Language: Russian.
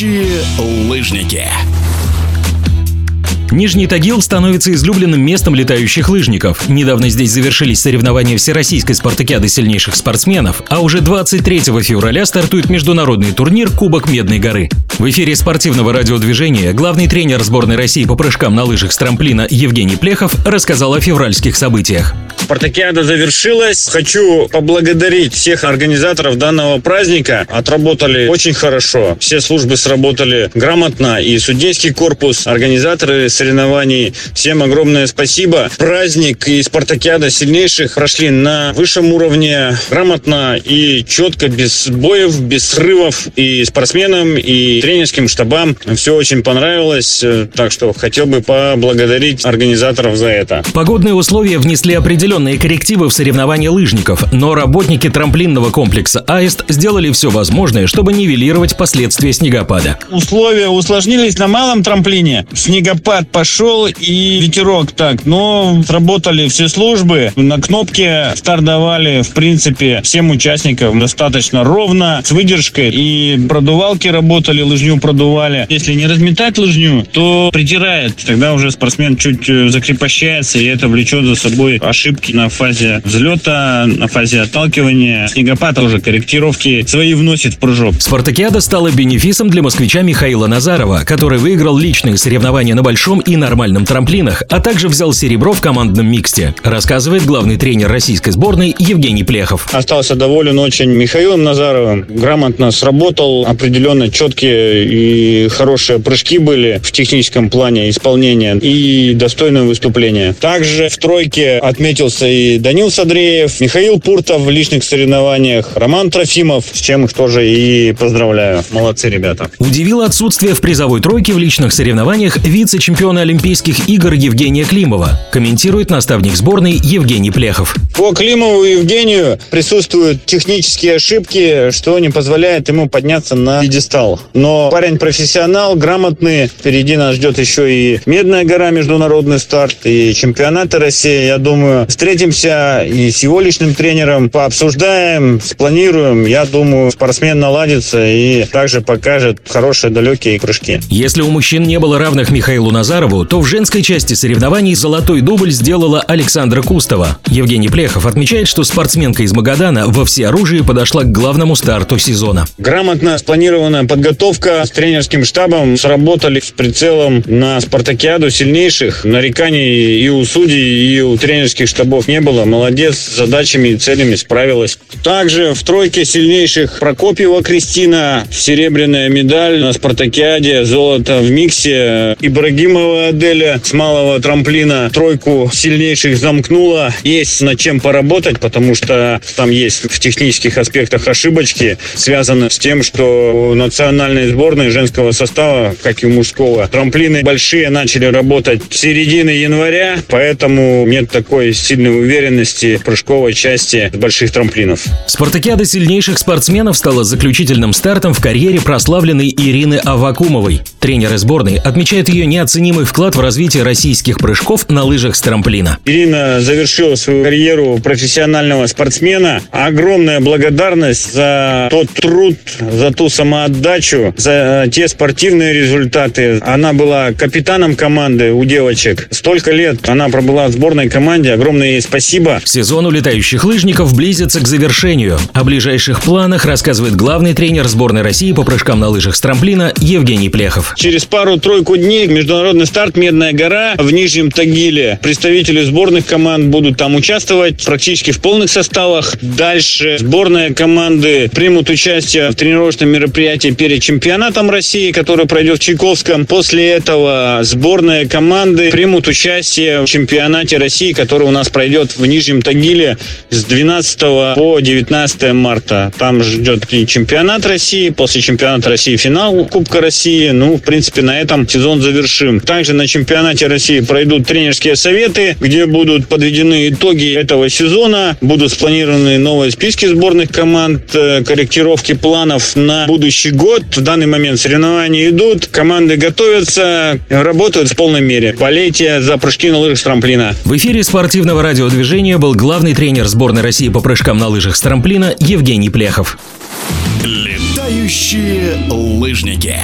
Летающие лыжники. Нижний Тагил становится излюбленным местом летающих лыжников. Недавно здесь завершились соревнования Всероссийской спартакиады сильнейших спортсменов, а уже 23 февраля стартует международный турнир Кубок Медной горы. В эфире спортивного радиодвижения главный тренер сборной России по прыжкам на лыжах с трамплина Евгений Плехов рассказал о февральских событиях. Спартакиада завершилась. Хочу поблагодарить всех организаторов данного праздника. Отработали очень хорошо. Все службы сработали грамотно. И судейский корпус, организаторы соревнований. Всем огромное спасибо. Праздник и спартакиада сильнейших прошли на высшем уровне, грамотно и четко, без боев, без срывов. И спортсменам, и тренерским штабам все очень понравилось. Так что хотел бы поблагодарить организаторов за это. Погодные условия внесли определенные коррективы в соревнования лыжников, но работники трамплинного комплекса «Аист» сделали все возможное, чтобы нивелировать последствия снегопада. Условия усложнились на малом трамплине. Снегопад пошел и ветерок так. Но сработали все службы. На кнопке стартовали, в принципе, всем участникам достаточно ровно, с выдержкой. И продувалки работали, лыжню продували. Если не разметать лыжню, то притирает. Тогда уже спортсмен чуть э, закрепощается, и это влечет за собой ошибки на фазе взлета, на фазе отталкивания. Снегопад уже корректировки свои вносит в прыжок. Спартакиада стала бенефисом для москвича Михаила Назарова, который выиграл личные соревнования на большом и нормальном трамплинах, а также взял серебро в командном миксте, рассказывает главный тренер российской сборной Евгений Плехов. Остался доволен очень Михаилом Назаровым. Грамотно сработал, определенно четкие и хорошие прыжки были в техническом плане исполнения и достойное выступление. Также в тройке отметился и Данил Садреев, Михаил Пуртов в личных соревнованиях, Роман Трофимов, с чем их тоже и поздравляю. Молодцы ребята. Удивило отсутствие в призовой тройке в личных соревнованиях вице-чемпиона чемпиона Олимпийских игр Евгения Климова, комментирует наставник сборной Евгений Плехов. По Климову и Евгению присутствуют технические ошибки, что не позволяет ему подняться на пьедестал. Но парень профессионал, грамотный. Впереди нас ждет еще и Медная гора, международный старт, и чемпионаты России. Я думаю, встретимся и с его личным тренером, пообсуждаем, спланируем. Я думаю, спортсмен наладится и также покажет хорошие далекие прыжки. Если у мужчин не было равных Михаилу Назарову, Назарову, то в женской части соревнований золотой дубль сделала Александра Кустова. Евгений Плехов отмечает, что спортсменка из Магадана во всеоружии подошла к главному старту сезона. Грамотно спланированная подготовка с тренерским штабом сработали с прицелом на спартакиаду сильнейших. Нареканий и у судей, и у тренерских штабов не было. Молодец, с задачами и целями справилась. Также в тройке сильнейших Прокопьева Кристина, серебряная медаль на спартакиаде, золото в миксе. Ибрагимова малого Аделя с малого трамплина тройку сильнейших замкнула. Есть над чем поработать, потому что там есть в технических аспектах ошибочки, связаны с тем, что у национальной сборной женского состава, как и мужского, трамплины большие начали работать с середины января, поэтому нет такой сильной уверенности в прыжковой части больших трамплинов. Спартакиада сильнейших спортсменов стала заключительным стартом в карьере прославленной Ирины Авакумовой. Тренеры сборной отмечают ее неоценимый неоценимый вклад в развитие российских прыжков на лыжах с трамплина. Ирина завершила свою карьеру профессионального спортсмена. Огромная благодарность за тот труд, за ту самоотдачу, за те спортивные результаты. Она была капитаном команды у девочек. Столько лет она пробыла в сборной команде. Огромное ей спасибо. Сезон улетающих лыжников близится к завершению. О ближайших планах рассказывает главный тренер сборной России по прыжкам на лыжах с трамплина Евгений Плехов. Через пару-тройку дней международный старт «Медная гора» в Нижнем Тагиле. Представители сборных команд будут там участвовать практически в полных составах. Дальше сборные команды примут участие в тренировочном мероприятии перед чемпионатом России, который пройдет в Чайковском. После этого сборные команды примут участие в чемпионате России, который у нас пройдет в Нижнем Тагиле с 12 по 19 марта. Там ждет и чемпионат России, после чемпионата России финал Кубка России. Ну, в принципе, на этом сезон завершим. Также на чемпионате России пройдут тренерские советы, где будут подведены итоги этого сезона, будут спланированы новые списки сборных команд, э, корректировки планов на будущий год. В данный момент соревнования идут, команды готовятся, работают в полной мере. Болейте за прыжки на лыжах с трамплина. В эфире спортивного радиодвижения был главный тренер сборной России по прыжкам на лыжах с трамплина Евгений Плехов. Летающие лыжники.